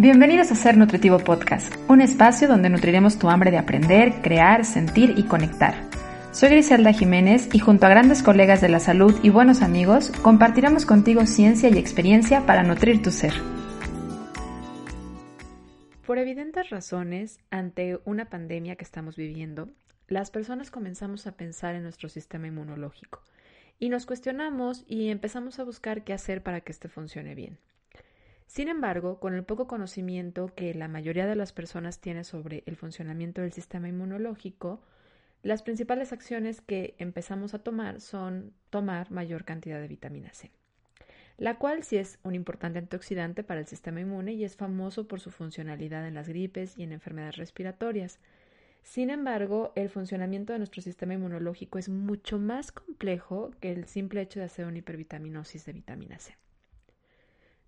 Bienvenidos a Ser Nutritivo Podcast, un espacio donde nutriremos tu hambre de aprender, crear, sentir y conectar. Soy Griselda Jiménez y junto a grandes colegas de la salud y buenos amigos, compartiremos contigo ciencia y experiencia para nutrir tu ser. Por evidentes razones, ante una pandemia que estamos viviendo, las personas comenzamos a pensar en nuestro sistema inmunológico y nos cuestionamos y empezamos a buscar qué hacer para que este funcione bien. Sin embargo, con el poco conocimiento que la mayoría de las personas tiene sobre el funcionamiento del sistema inmunológico, las principales acciones que empezamos a tomar son tomar mayor cantidad de vitamina C, la cual sí es un importante antioxidante para el sistema inmune y es famoso por su funcionalidad en las gripes y en enfermedades respiratorias. Sin embargo, el funcionamiento de nuestro sistema inmunológico es mucho más complejo que el simple hecho de hacer una hipervitaminosis de vitamina C.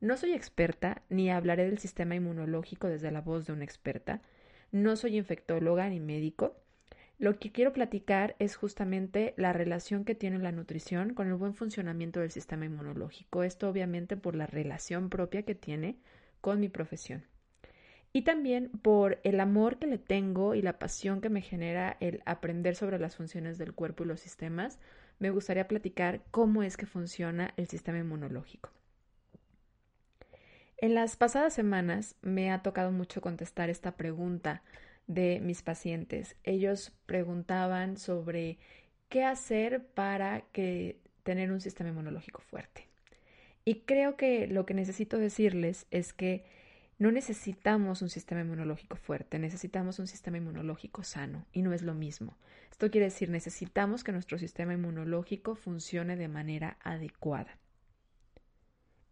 No soy experta ni hablaré del sistema inmunológico desde la voz de una experta. No soy infectóloga ni médico. Lo que quiero platicar es justamente la relación que tiene la nutrición con el buen funcionamiento del sistema inmunológico. Esto obviamente por la relación propia que tiene con mi profesión. Y también por el amor que le tengo y la pasión que me genera el aprender sobre las funciones del cuerpo y los sistemas, me gustaría platicar cómo es que funciona el sistema inmunológico. En las pasadas semanas me ha tocado mucho contestar esta pregunta de mis pacientes. Ellos preguntaban sobre qué hacer para que tener un sistema inmunológico fuerte. Y creo que lo que necesito decirles es que no necesitamos un sistema inmunológico fuerte, necesitamos un sistema inmunológico sano y no es lo mismo. Esto quiere decir necesitamos que nuestro sistema inmunológico funcione de manera adecuada.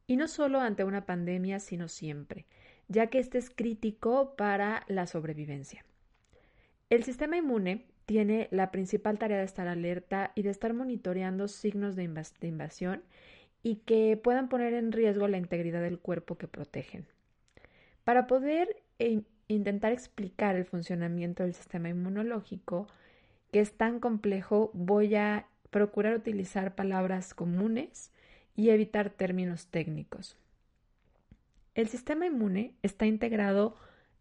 Y no solo ante una pandemia, sino siempre, ya que este es crítico para la sobrevivencia. El sistema inmune tiene la principal tarea de estar alerta y de estar monitoreando signos de, invasión y que puedan poner en riesgo la integridad del cuerpo que protegen. Para poder e intentar explicar el funcionamiento del sistema inmunológico, que es tan complejo, voy a procurar utilizar palabras comunes y evitar términos técnicos. El sistema inmune está integrado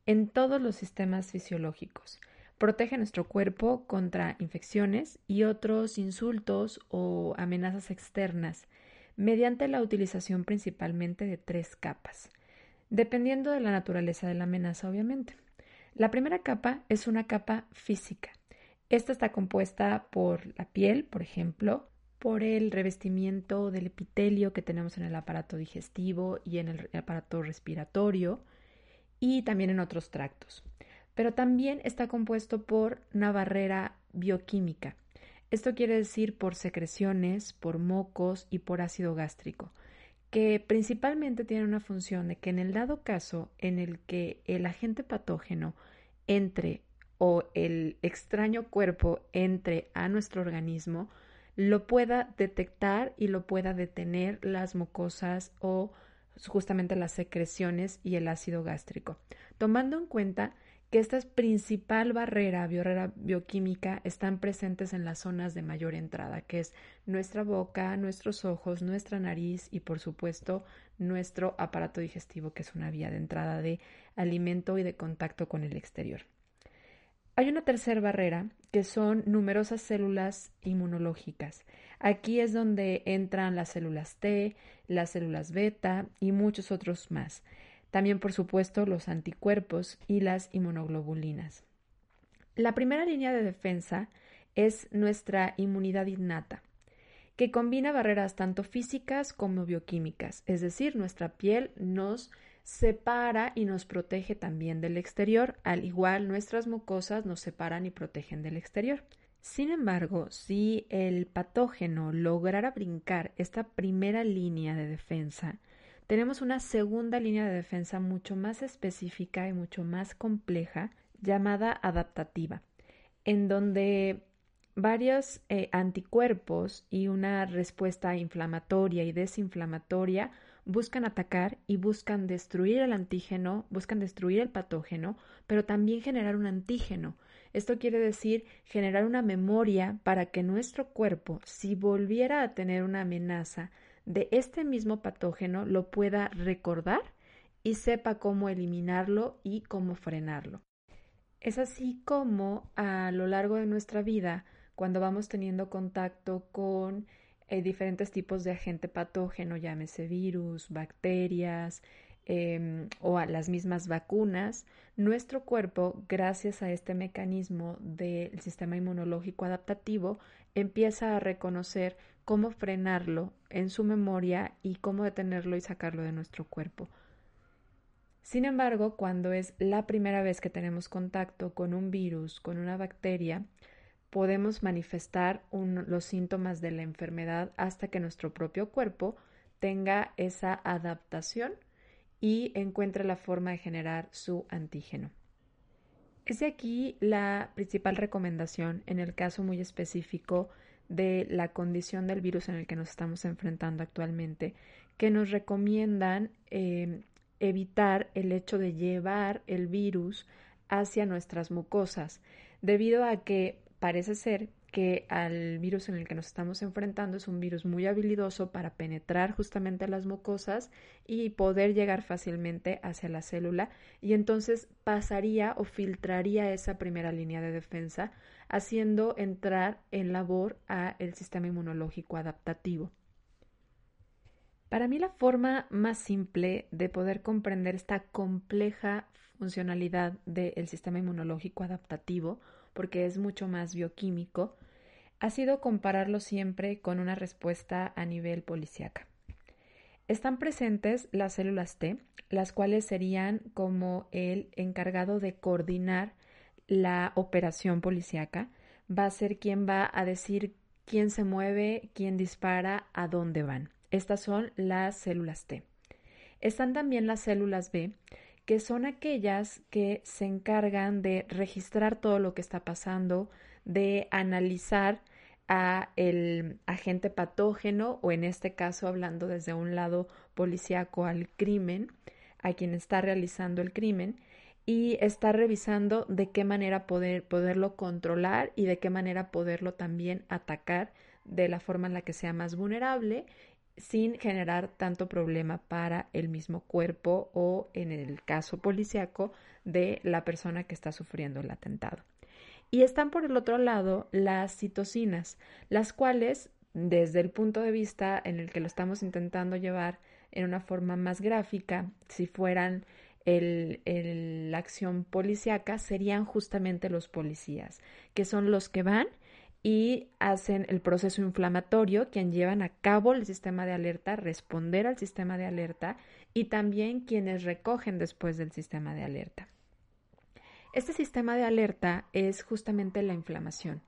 en todos los sistemas fisiológicos. Protege nuestro cuerpo contra infecciones y otros insultos o amenazas externas mediante la utilización principalmente de tres capas, dependiendo de la naturaleza de la amenaza, obviamente. La primera capa es una capa física. Esta está compuesta por la piel, por ejemplo, por el revestimiento del epitelio que tenemos en el aparato digestivo y en el aparato respiratorio y también en otros tractos. Pero también está compuesto por una barrera bioquímica. Esto quiere decir por secreciones, por mocos y por ácido gástrico, que principalmente tiene una función de que en el dado caso en el que el agente patógeno entre o el extraño cuerpo entre a nuestro organismo, lo pueda detectar y lo pueda detener las mucosas o justamente las secreciones y el ácido gástrico. Tomando en cuenta que esta principal barrera, barrera bioquímica están presentes en las zonas de mayor entrada, que es nuestra boca, nuestros ojos, nuestra nariz y por supuesto nuestro aparato digestivo, que es una vía de entrada de alimento y de contacto con el exterior. Hay una tercera barrera que son numerosas células inmunológicas. Aquí es donde entran las células T, las células beta y muchos otros más. También, por supuesto, los anticuerpos y las inmunoglobulinas. La primera línea de defensa es nuestra inmunidad innata, que combina barreras tanto físicas como bioquímicas, es decir, nuestra piel nos separa y nos protege también del exterior, al igual nuestras mucosas nos separan y protegen del exterior. Sin embargo, si el patógeno lograra brincar esta primera línea de defensa, tenemos una segunda línea de defensa mucho más específica y mucho más compleja llamada adaptativa, en donde varios eh, anticuerpos y una respuesta inflamatoria y desinflamatoria buscan atacar y buscan destruir el antígeno, buscan destruir el patógeno, pero también generar un antígeno. Esto quiere decir generar una memoria para que nuestro cuerpo, si volviera a tener una amenaza de este mismo patógeno, lo pueda recordar y sepa cómo eliminarlo y cómo frenarlo. Es así como a lo largo de nuestra vida, cuando vamos teniendo contacto con eh, diferentes tipos de agente patógeno, llámese virus, bacterias em, o a las mismas vacunas, nuestro cuerpo, gracias a este mecanismo del sistema inmunológico adaptativo, empieza a reconocer cómo frenarlo en su memoria y cómo detenerlo y sacarlo de nuestro cuerpo. Sin embargo, cuando es la primera vez que tenemos contacto con un virus, con una bacteria, podemos manifestar los síntomas de la enfermedad hasta que nuestro propio cuerpo tenga esa adaptación y encuentre la forma de generar su antígeno. Es de aquí la principal recomendación en el caso muy específico de la condición del virus en el que nos estamos enfrentando actualmente, que nos recomiendan eh, evitar el hecho de llevar el virus hacia nuestras mucosas, debido a que parece ser que al virus en el que nos estamos enfrentando es un virus muy habilidoso para penetrar justamente las mucosas y poder llegar fácilmente hacia la célula y entonces pasaría o filtraría esa primera línea de defensa haciendo entrar en labor a el sistema inmunológico adaptativo. Para mí la forma más simple de poder comprender esta compleja funcionalidad del sistema inmunológico adaptativo, porque es mucho más bioquímico, ha sido compararlo siempre con una respuesta a nivel policíaca. Están presentes las células T, las cuales serían como el encargado de coordinar la operación policíaca, va a ser quien va a decir quién se mueve, quién dispara, a dónde van. Estas son las células T. Están también las células B, que son aquellas que se encargan de registrar todo lo que está pasando, de analizar a el agente patógeno o en este caso hablando desde un lado policíaco al crimen, a quien está realizando el crimen y estar revisando de qué manera poder, poderlo controlar y de qué manera poderlo también atacar de la forma en la que sea más vulnerable sin generar tanto problema para el mismo cuerpo o en el caso policiaco de la persona que está sufriendo el atentado. Y están por el otro lado las citocinas, las cuales desde el punto de vista en el que lo estamos intentando llevar en una forma más gráfica, si fueran la acción policiaca, serían justamente los policías, que son los que van y hacen el proceso inflamatorio, quien llevan a cabo el sistema de alerta, responder al sistema de alerta y también quienes recogen después del sistema de alerta. Este sistema de alerta es justamente la inflamación,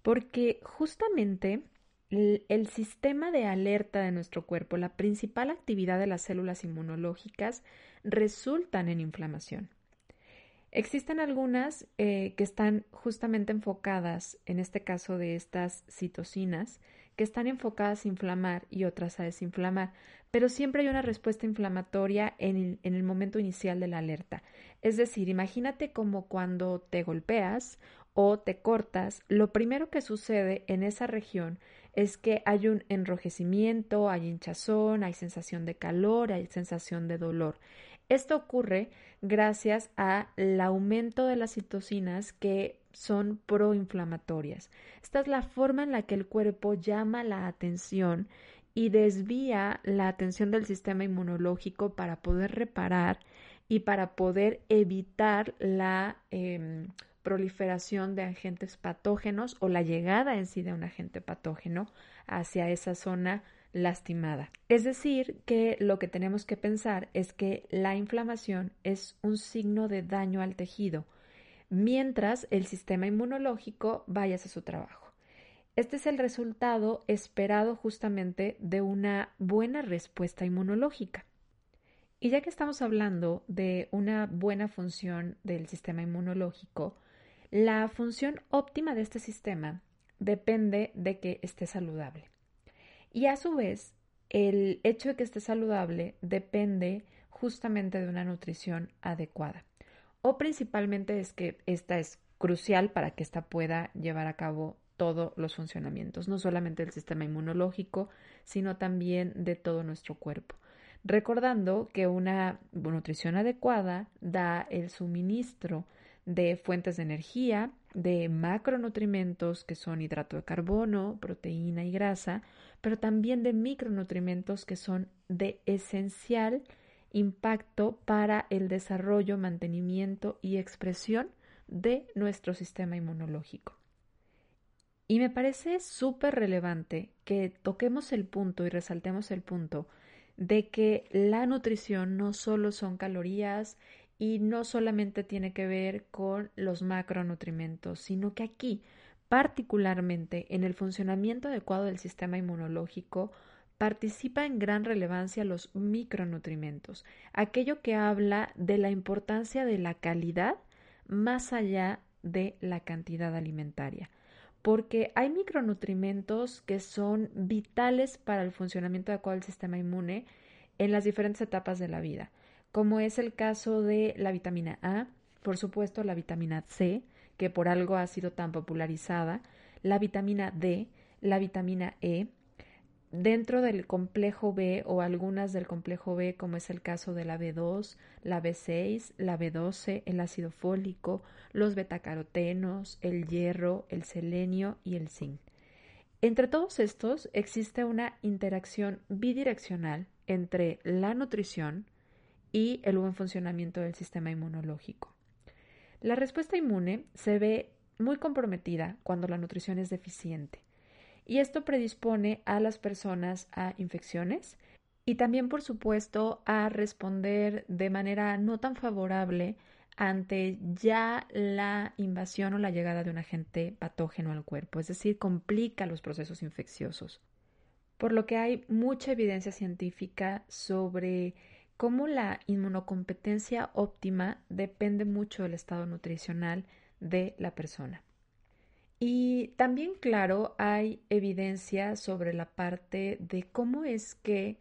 porque justamente el, sistema de alerta de nuestro cuerpo, la principal actividad de las células inmunológicas, resultan en inflamación. Existen algunas eh, que están justamente enfocadas, en este caso de estas citocinas, que están enfocadas a inflamar y otras a desinflamar, pero siempre hay una respuesta inflamatoria en el, momento inicial de la alerta. Es decir, imagínate como cuando te golpeas o te cortas, lo primero que sucede en esa región es que hay un enrojecimiento, hay hinchazón, hay sensación de calor, hay sensación de dolor. Esto ocurre gracias al aumento de las citocinas que son proinflamatorias. Esta es la forma en la que el cuerpo llama la atención y desvía la atención del sistema inmunológico para poder reparar y para poder evitar la em, proliferación de agentes patógenos o la llegada en sí de un agente patógeno hacia esa zona lastimada. Es decir, que lo que tenemos que pensar es que la inflamación es un signo de daño al tejido, mientras el sistema inmunológico vaya a su trabajo. Este es el resultado esperado justamente de una buena respuesta inmunológica. Y ya que estamos hablando de una buena función del sistema inmunológico, la función óptima de este sistema depende de que esté saludable. Y a su vez, el hecho de que esté saludable depende justamente de una nutrición adecuada. O principalmente es que esta es crucial para que ésta pueda llevar a cabo todos los funcionamientos, no solamente del sistema inmunológico, sino también de todo nuestro cuerpo. recordando que una nutrición adecuada da el suministro de fuentes de energía, de macronutrimentos que son hidrato de carbono, proteína y grasa, pero también de micronutrimentos que son de esencial impacto para el desarrollo, mantenimiento y expresión de nuestro sistema inmunológico. Y me parece súper relevante que toquemos el punto y resaltemos el punto de que la nutrición no solo son calorías y no solamente tiene que ver con los macronutrimentos, sino que aquí, particularmente en el funcionamiento adecuado del sistema inmunológico, participa en gran relevancia los micronutrimentos, aquello que habla de la importancia de la calidad más allá de la cantidad alimentaria, porque hay micronutrimentos que son vitales para el funcionamiento adecuado del sistema inmune en las diferentes etapas de la vida, como es el caso de la vitamina A, por supuesto la vitamina C, que por algo ha sido tan popularizada, la vitamina D, la vitamina E, dentro del complejo B o algunas del complejo B, como es el caso de la B2, la B6, la B12, el ácido fólico, los betacarotenos, el hierro, el selenio y el zinc. Entre todos estos existe una interacción bidireccional entre la nutrición y el buen funcionamiento del sistema inmunológico. La respuesta inmune se ve muy comprometida cuando la nutrición es deficiente y esto predispone a las personas a infecciones y también, por supuesto, a responder de manera no tan favorable ante ya la invasión o la llegada de un agente patógeno al cuerpo, es decir, complica los procesos infecciosos. Por lo que hay mucha evidencia científica sobre cómo la inmunocompetencia óptima depende mucho del estado nutricional de la persona. Y también, claro, hay evidencia sobre la parte de cómo es que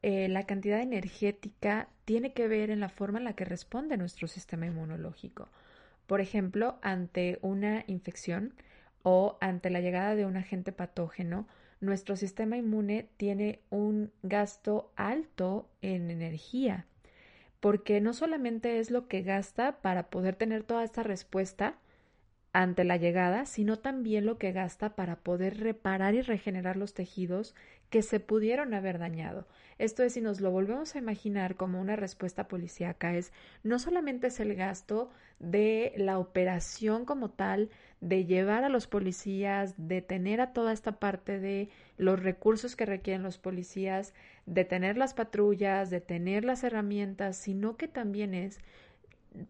eh, la cantidad energética tiene que ver en la forma en la que responde nuestro sistema inmunológico. Por ejemplo, ante una infección o ante la llegada de un agente patógeno, nuestro sistema inmune tiene un gasto alto en energía, porque no solamente es lo que gasta para poder tener toda esta respuesta, ante la llegada, sino también lo que gasta para poder reparar y regenerar los tejidos que se pudieron haber dañado. Esto es, si nos lo volvemos a imaginar como una respuesta policíaca, es no solamente es el gasto de la operación como tal, de llevar a los policías, de tener a toda esta parte de los recursos que requieren los policías, de tener las patrullas, de tener las herramientas, sino que también es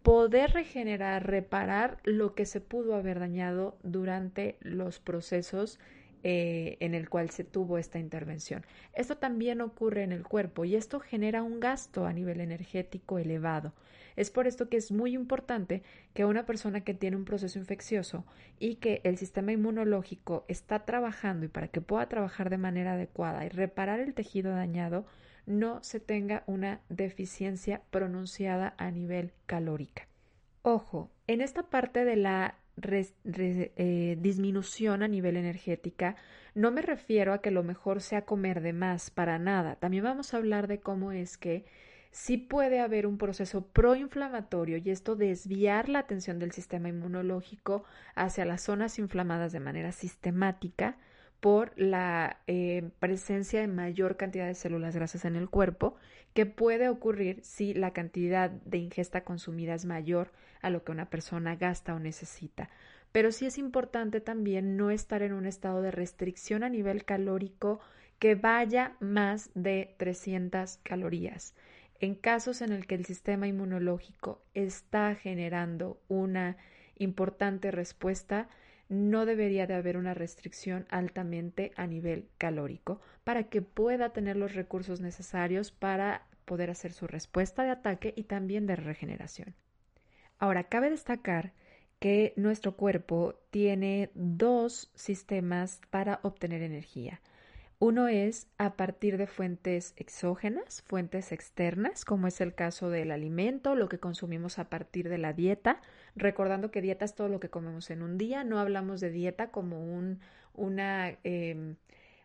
poder regenerar, reparar lo que se pudo haber dañado durante los procesos eh, en el cual se tuvo esta intervención. Esto también ocurre en el cuerpo y esto genera un gasto a nivel energético elevado. Es por esto que es muy importante que una persona que tiene un proceso infeccioso y que el sistema inmunológico está trabajando y para que pueda trabajar de manera adecuada y reparar el tejido dañado, no se tenga una deficiencia pronunciada a nivel calórica. Ojo, en esta parte de la eh, disminución a nivel energética, no me refiero a que lo mejor sea comer de más, para nada. También vamos a hablar de cómo es que sí puede haber un proceso proinflamatorio y esto desviar la atención del sistema inmunológico hacia las zonas inflamadas de manera sistemática, por la eh, presencia de mayor cantidad de células grasas en el cuerpo, que puede ocurrir si la cantidad de ingesta consumida es mayor a lo que una persona gasta o necesita. Pero sí es importante también no estar en un estado de restricción a nivel calórico que vaya más de 300 calorías. En casos en el que el sistema inmunológico está generando una importante respuesta, no debería de haber una restricción altamente a nivel calórico para que pueda tener los recursos necesarios para poder hacer su respuesta de ataque y también de regeneración. Ahora, cabe destacar que nuestro cuerpo tiene dos sistemas para obtener energía. Uno es a partir de fuentes exógenas, fuentes externas, como es el caso del alimento, lo que consumimos a partir de la dieta, recordando que dieta es todo lo que comemos en un día, no hablamos de dieta como un, em,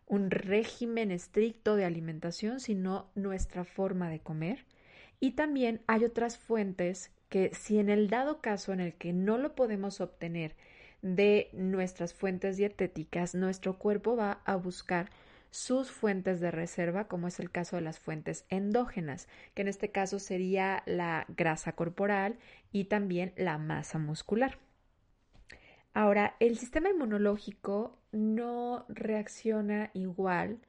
un régimen estricto de alimentación, sino nuestra forma de comer. Y también hay otras fuentes que si en el dado caso en el que no lo podemos obtener de nuestras fuentes dietéticas, nuestro cuerpo va a buscar sus fuentes de reserva, como es el caso de las fuentes endógenas, que en este caso sería la grasa corporal y también la masa muscular. Ahora, el sistema inmunológico no reacciona igual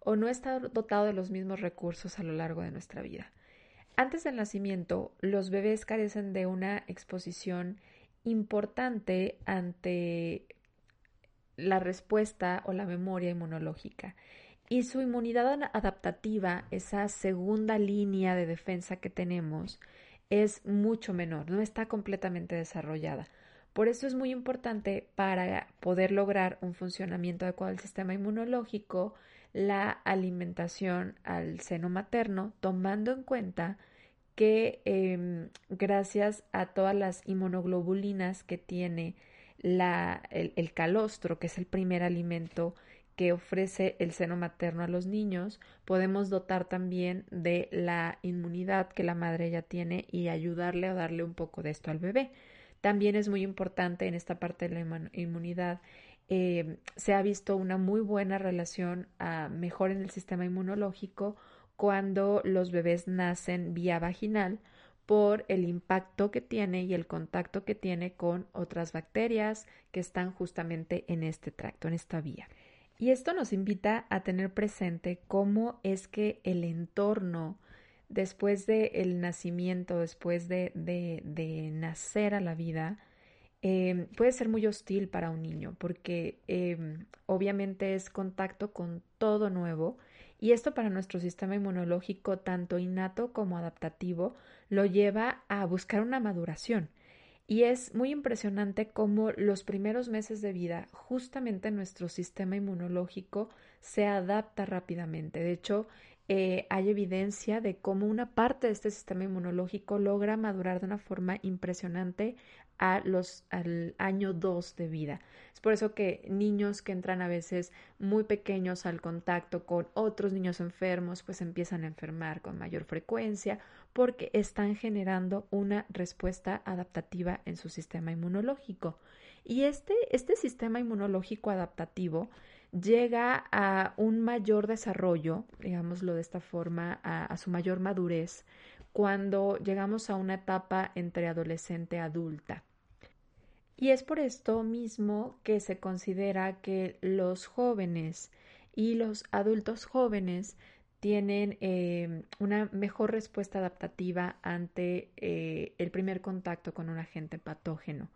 o no está dotado de los mismos recursos a lo largo de nuestra vida. Antes del nacimiento, los bebés carecen de una exposición importante ante la respuesta o la memoria inmunológica. Y su inmunidad adaptativa, esa segunda línea de defensa que tenemos, es mucho menor, no está completamente desarrollada. Por eso es muy importante para poder lograr un funcionamiento adecuado del sistema inmunológico la alimentación al seno materno, tomando en cuenta que em, gracias a todas las inmunoglobulinas que tiene la, el, calostro, que es el primer alimento que ofrece el seno materno a los niños, podemos dotar también de la inmunidad que la madre ya tiene y ayudarle a darle un poco de esto al bebé. También es muy importante en esta parte de la inmunidad. Em, se ha visto una muy buena relación a mejor en el sistema inmunológico cuando los bebés nacen vía vaginal por el impacto que tiene y el contacto que tiene con otras bacterias que están justamente en este tracto, en esta vía. Y esto nos invita a tener presente cómo es que el entorno después del nacimiento, después de, nacer a la vida, em, puede ser muy hostil para un niño porque em, obviamente es contacto con todo nuevo y esto para nuestro sistema inmunológico, tanto innato como adaptativo, lo lleva a buscar una maduración. Y es muy impresionante cómo los primeros meses de vida, justamente nuestro sistema inmunológico se adapta rápidamente. De hecho, eh, hay evidencia de cómo una parte de este sistema inmunológico logra madurar de una forma impresionante a los, al año 2 de vida. Es por eso que niños que entran a veces muy pequeños al contacto con otros niños enfermos, pues empiezan a enfermar con mayor frecuencia porque están generando una respuesta adaptativa en su sistema inmunológico. Y este, este sistema inmunológico adaptativo llega a un mayor desarrollo, digámoslo de esta forma, a, su mayor madurez, cuando llegamos a una etapa entre adolescente adulta. Y es por esto mismo que se considera que los jóvenes y los adultos jóvenes tienen eh, una mejor respuesta adaptativa ante eh, el primer contacto con un agente patógeno,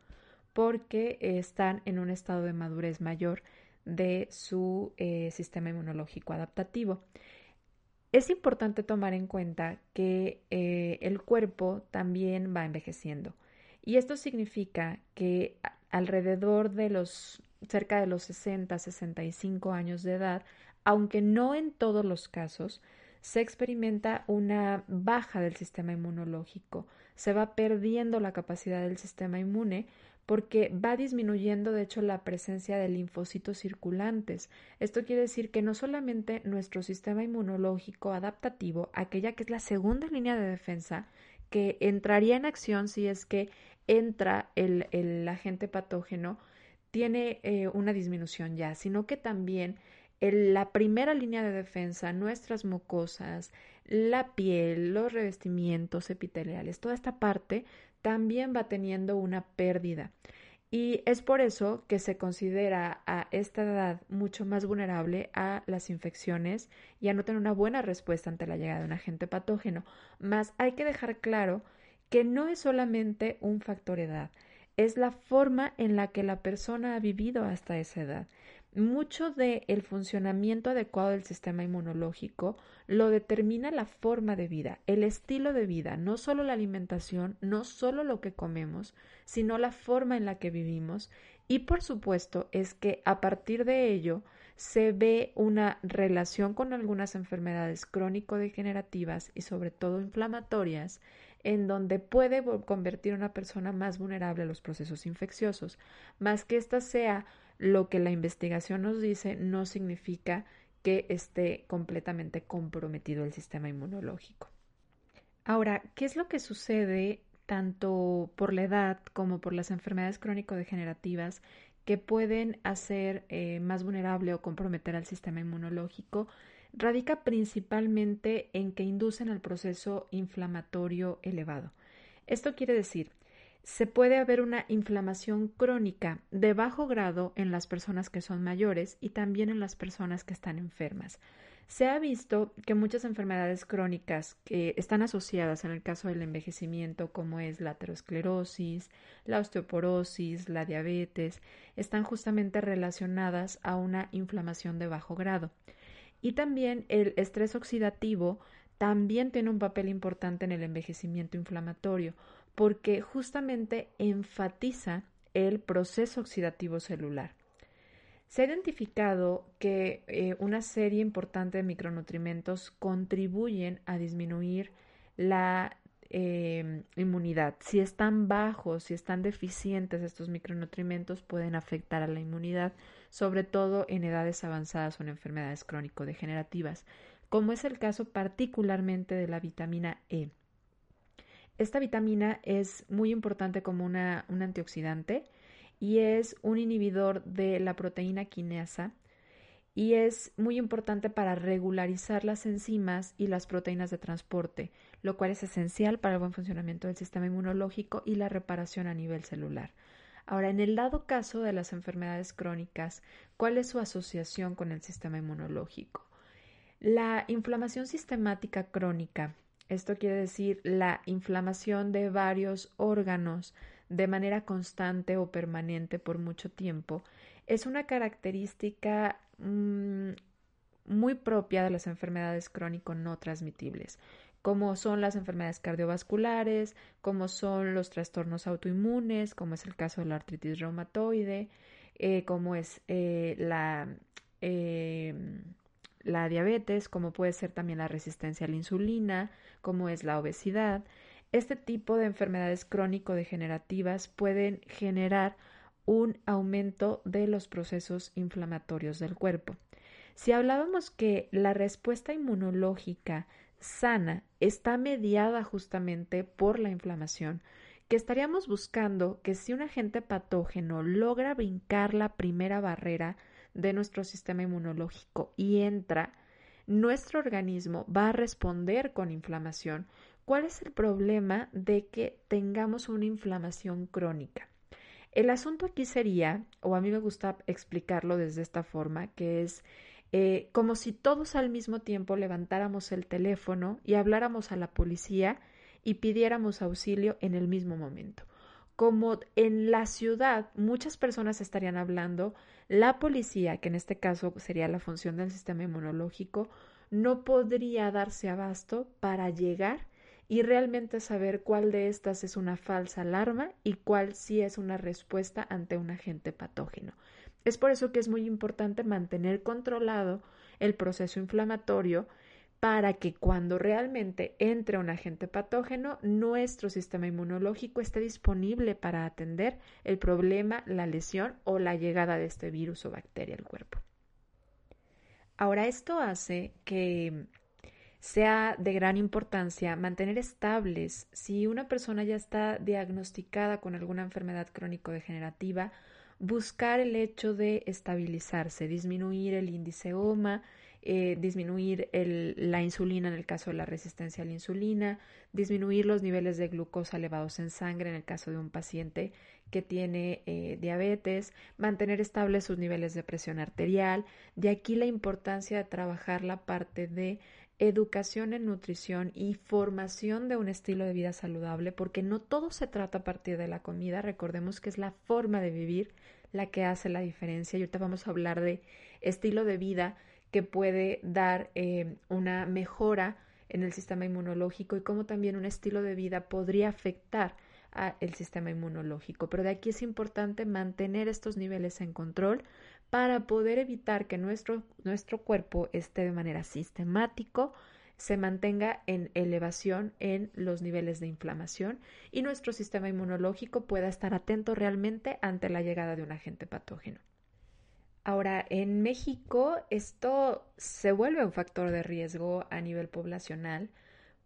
porque están en un estado de madurez mayor de su eh, sistema inmunológico adaptativo. Es importante tomar en cuenta que eh, el cuerpo también va envejeciendo y esto significa que alrededor de los cerca de los 60, 65 años de edad, aunque no en todos los casos, se experimenta una baja del sistema inmunológico, se va perdiendo la capacidad del sistema inmune porque va disminuyendo de hecho la presencia de linfocitos circulantes. Esto quiere decir que no solamente nuestro sistema inmunológico adaptativo, aquella que es la segunda línea de defensa, que entraría en acción si es que entra el, agente patógeno, tiene eh, una disminución ya, sino que también la primera línea de defensa, nuestras mucosas, la piel, los revestimientos epiteliales, toda esta parte también va teniendo una pérdida. Y es por eso que se considera a esta edad mucho más vulnerable a las infecciones y a no tener una buena respuesta ante la llegada de un agente patógeno. Más hay que dejar claro que no es solamente un factor edad, es la forma en la que la persona ha vivido hasta esa edad. Mucho del el funcionamiento adecuado del sistema inmunológico lo determina la forma de vida, el estilo de vida, no solo la alimentación, no solo lo que comemos, sino la forma en la que vivimos. Y por supuesto es que a partir de ello se ve una relación con algunas enfermedades crónico-degenerativas y sobre todo inflamatorias en donde puede convertir a una persona más vulnerable a los procesos infecciosos, más que ésta sea lo que la investigación nos dice no significa que esté completamente comprometido el sistema inmunológico. Ahora, ¿qué es lo que sucede tanto por la edad como por las enfermedades crónico-degenerativas que pueden hacer eh, más vulnerable o comprometer al sistema inmunológico? Radica principalmente en que inducen al proceso inflamatorio elevado. Esto quiere decir se puede haber una inflamación crónica de bajo grado en las personas que son mayores y también en las personas que están enfermas. Se ha visto que muchas enfermedades crónicas que están asociadas en el caso del envejecimiento, como es la aterosclerosis, la osteoporosis, la diabetes, están justamente relacionadas a una inflamación de bajo grado. Y también el estrés oxidativo también tiene un papel importante en el envejecimiento inflamatorio, porque justamente enfatiza el proceso oxidativo celular. Se ha identificado que eh, una serie importante de micronutrientes contribuyen a disminuir la em, inmunidad. Si están bajos, si están deficientes estos micronutrientes, pueden afectar a la inmunidad, sobre todo en edades avanzadas o en enfermedades crónico-degenerativas, como es el caso particularmente de la vitamina E. Esta vitamina es muy importante como una, un antioxidante y es un inhibidor de la proteína quinasa y es muy importante para regularizar las enzimas y las proteínas de transporte, lo cual es esencial para el buen funcionamiento del sistema inmunológico y la reparación a nivel celular. Ahora, en el dado caso de las enfermedades crónicas, ¿cuál es su asociación con el sistema inmunológico? La inflamación sistemática crónica esto quiere decir la inflamación de varios órganos de manera constante o permanente por mucho tiempo. Es una característica mm, muy propia de las enfermedades crónico no transmitibles, como son las enfermedades cardiovasculares, como son los trastornos autoinmunes, como es el caso de la artritis reumatoide, eh, como es eh, la eh, la diabetes, como puede ser también la resistencia a la insulina, como es la obesidad. Este tipo de enfermedades crónico-degenerativas pueden generar un aumento de los procesos inflamatorios del cuerpo. Si hablábamos que la respuesta inmunológica sana está mediada justamente por la inflamación, que estaríamos buscando que si un agente patógeno logra brincar la primera barrera de nuestro sistema inmunológico y entra, nuestro organismo va a responder con inflamación. ¿Cuál es el problema de que tengamos una inflamación crónica? El asunto aquí sería, o a mí me gusta explicarlo desde esta forma, que es eh, como si todos al mismo tiempo levantáramos el teléfono y habláramos a la policía y pidiéramos auxilio en el mismo momento como en la ciudad muchas personas estarían hablando, la policía, que en este caso sería la función del sistema inmunológico, no podría darse abasto para llegar y realmente saber cuál de estas es una falsa alarma y cuál sí es una respuesta ante un agente patógeno. Es por eso que es muy importante mantener controlado el proceso inflamatorio para que cuando realmente entre un agente patógeno, nuestro sistema inmunológico esté disponible para atender el problema, la lesión o la llegada de este virus o bacteria al cuerpo. Ahora, esto hace que sea de gran importancia mantener estables si una persona ya está diagnosticada con alguna enfermedad crónico-degenerativa, buscar el hecho de estabilizarse, disminuir el índice OMA, eh, disminuir la insulina en el caso de la resistencia a la insulina, disminuir los niveles de glucosa elevados en sangre en el caso de un paciente que tiene eh, diabetes, mantener estables sus niveles de presión arterial. De aquí la importancia de trabajar la parte de educación en nutrición y formación de un estilo de vida saludable, porque no todo se trata a partir de la comida. Recordemos que es la forma de vivir la que hace la diferencia. Y ahorita vamos a hablar de estilo de vida que puede dar eh, una mejora en el sistema inmunológico y cómo también un estilo de vida podría afectar al sistema inmunológico. Pero de aquí es importante mantener estos niveles en control para poder evitar que nuestro, nuestro cuerpo esté de manera sistemático, se mantenga en elevación en los niveles de inflamación y nuestro sistema inmunológico pueda estar atento realmente ante la llegada de un agente patógeno. Ahora, en México esto se vuelve un factor de riesgo a nivel poblacional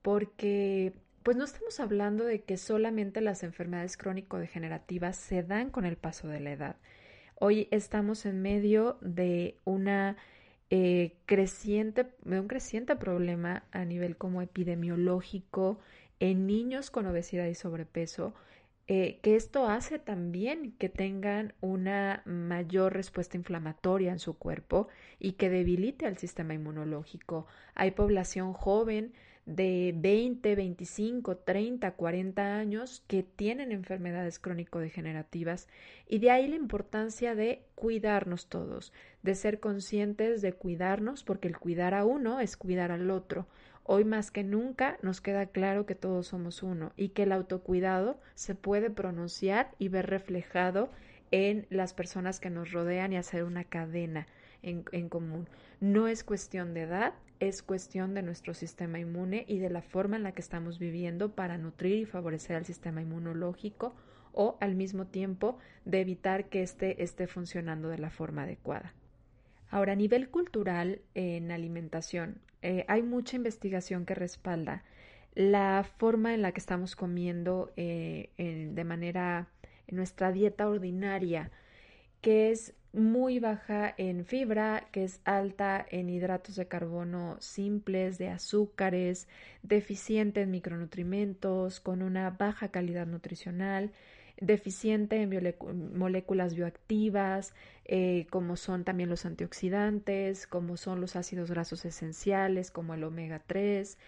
porque pues no estamos hablando de que solamente las enfermedades crónico-degenerativas se dan con el paso de la edad. Hoy estamos en medio de una eh, creciente, de un creciente problema a nivel como epidemiológico en niños con obesidad y sobrepeso eh, que esto hace también que tengan una mayor respuesta inflamatoria en su cuerpo y que debilite al sistema inmunológico. Hay población joven de 20, 25, 30, 40 años que tienen enfermedades crónico-degenerativas y de ahí la importancia de cuidarnos todos, de ser conscientes de cuidarnos porque el cuidar a uno es cuidar al otro. Hoy más que nunca nos queda claro que todos somos uno y que el autocuidado se puede pronunciar y ver reflejado en las personas que nos rodean y hacer una cadena en, en, común. No es cuestión de edad, es cuestión de nuestro sistema inmune y de la forma en la que estamos viviendo para nutrir y favorecer al sistema inmunológico o al mismo tiempo de evitar que éste esté funcionando de la forma adecuada. Ahora, a nivel cultural en alimentación, eh, hay mucha investigación que respalda la forma en la que estamos comiendo eh, de manera en nuestra dieta ordinaria, que es muy baja en fibra, que es alta en hidratos de carbono simples, de azúcares, deficiente en micronutrimentos, con una baja calidad nutricional, deficiente en moléculas bioactivas, eh, como son también los antioxidantes, como son los ácidos grasos esenciales, como el omega 3.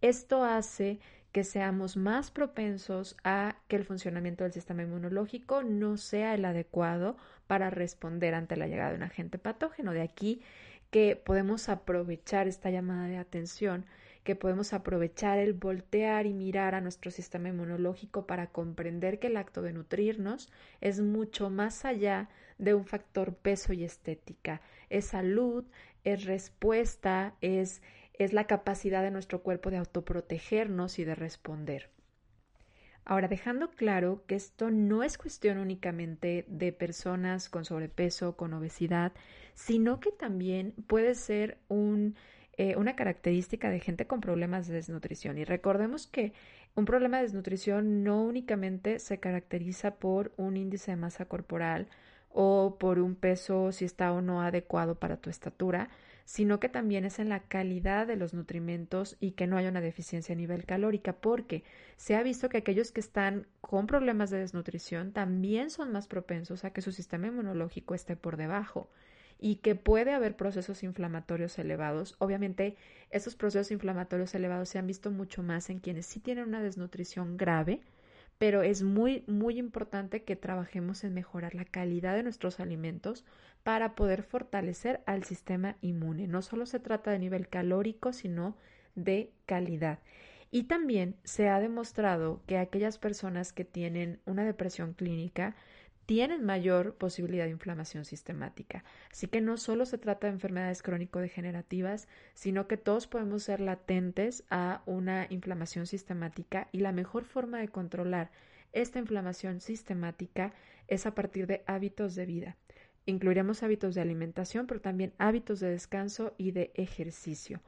Esto hace que seamos más propensos a que el funcionamiento del sistema inmunológico no sea el adecuado para responder ante la llegada de un agente patógeno. De aquí que podemos aprovechar esta llamada de atención que podemos aprovechar el voltear y mirar a nuestro sistema inmunológico para comprender que el acto de nutrirnos es mucho más allá de un factor peso y estética. Es salud, es respuesta, es, es la capacidad de nuestro cuerpo de autoprotegernos y de responder. Ahora, dejando claro que esto no es cuestión únicamente de personas con sobrepeso, con obesidad, sino que también puede ser un eh, una característica de gente con problemas de desnutrición. Y recordemos que un problema de desnutrición no únicamente se caracteriza por un índice de masa corporal o por un peso si está o no adecuado para tu estatura, sino que también es en la calidad de los nutrimentos y que no haya una deficiencia a nivel calórica, porque se ha visto que aquellos que están con problemas de desnutrición también son más propensos a que su sistema inmunológico esté por debajo y que puede haber procesos inflamatorios elevados. Obviamente, estos procesos inflamatorios elevados se han visto mucho más en quienes sí tienen una desnutrición grave, pero es muy, muy importante que trabajemos en mejorar la calidad de nuestros alimentos para poder fortalecer al sistema inmune. No solo se trata de nivel calórico, sino de calidad. Y también se ha demostrado que aquellas personas que tienen una depresión clínica tienen mayor posibilidad de inflamación sistemática. Así que no solo se trata de enfermedades crónico-degenerativas, sino que todos podemos ser latentes a una inflamación sistemática y la mejor forma de controlar esta inflamación sistemática es a partir de hábitos de vida. Incluiremos hábitos de alimentación, pero también hábitos de descanso y de ejercicio.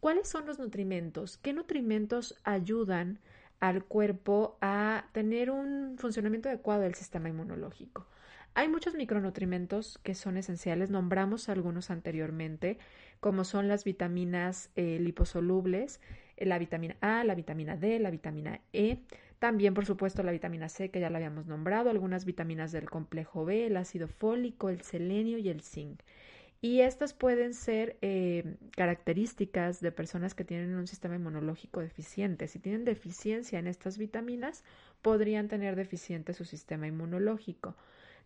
¿Cuáles son los nutrimentos? ¿Qué nutrimentos ayudan al cuerpo a tener un funcionamiento adecuado del sistema inmunológico. Hay muchos micronutrimentos que son esenciales, nombramos algunos anteriormente, como son las vitaminas eh, liposolubles, eh, la vitamina A, la vitamina D, la vitamina E, también por supuesto la vitamina C que ya la habíamos nombrado, algunas vitaminas del complejo B, el ácido fólico, el selenio y el zinc. Y estas pueden ser eh, características de personas que tienen un sistema inmunológico deficiente. Si tienen deficiencia en estas vitaminas, podrían tener deficiente su sistema inmunológico.